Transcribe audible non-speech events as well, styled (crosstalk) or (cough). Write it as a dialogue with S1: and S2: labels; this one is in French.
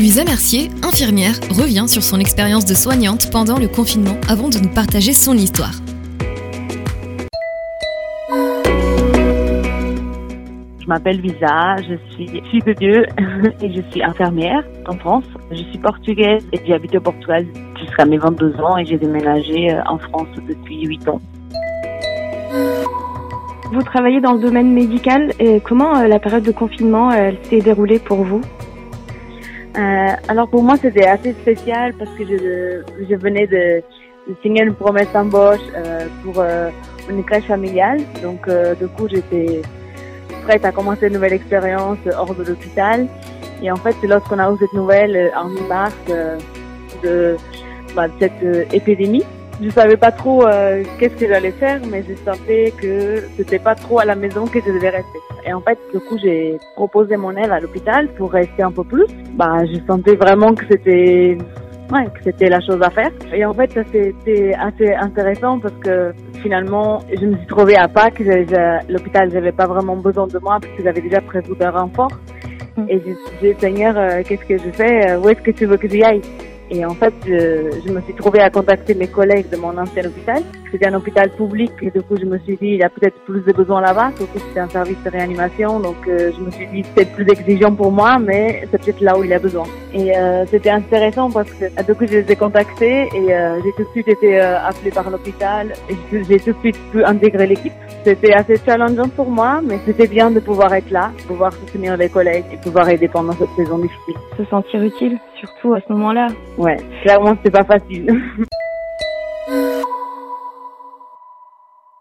S1: Lisa Mercier, infirmière, revient sur son expérience de soignante pendant le confinement avant de nous partager son histoire.
S2: Je m'appelle Visa, je suis fille de Dieu et je suis infirmière en France. Je suis portugaise et j'ai habité au Portugal jusqu'à mes 22 ans et j'ai déménagé euh, en France depuis 8 ans.
S3: Vous travaillez dans le domaine médical et comment euh, la période de confinement s'est déroulée pour vous?
S2: Euh, alors pour moi c'était assez spécial parce que je, je venais de, de signer une promesse d'embauche euh, pour euh, une crèche familiale. Donc euh, du coup j'étais prête à commencer une nouvelle expérience hors de l'hôpital. Et en fait c'est lorsqu'on a eu cette nouvelle euh, en mi-mars euh, de, bah, de cette épidémie. Je savais pas trop euh, qu'est-ce que j'allais faire, mais je sentais que c'était pas trop à la maison que je devais rester. Et en fait, du coup, j'ai proposé mon aide à l'hôpital pour rester un peu plus. Bah, je sentais vraiment que c'était, ouais, que c'était la chose à faire. Et en fait, ça c'était assez intéressant parce que finalement, je me suis trouvée à Pâques. L'hôpital n'avait pas vraiment besoin de moi parce qu'ils avaient déjà prévu d'un renfort.
S3: Mm.
S2: Et je j'ai dit, Seigneur, euh, qu'est-ce que je fais? Euh, Où est-ce que tu veux que j'y aille? Et en fait, je, je me suis trouvée à contacter mes collègues de mon ancien hôpital. C'était un hôpital public et du coup, je me suis dit, il y a peut-être plus de besoins là-bas, surtout que c'était un service de réanimation. Donc, euh, je me suis dit, c'est plus exigeant pour moi, mais c'est peut-être là où il a besoin. Et euh, c'était intéressant parce que du coup, je les ai contactés et euh, j'ai tout de suite été euh, appelée par l'hôpital et j'ai tout de suite pu intégrer l'équipe. C'était assez challengeant pour moi, mais c'était bien de pouvoir être là, pouvoir soutenir les collègues et pouvoir aider pendant cette saison difficile.
S3: Se sentir utile, surtout à ce moment-là.
S2: Ouais, clairement, c'était pas facile. (laughs)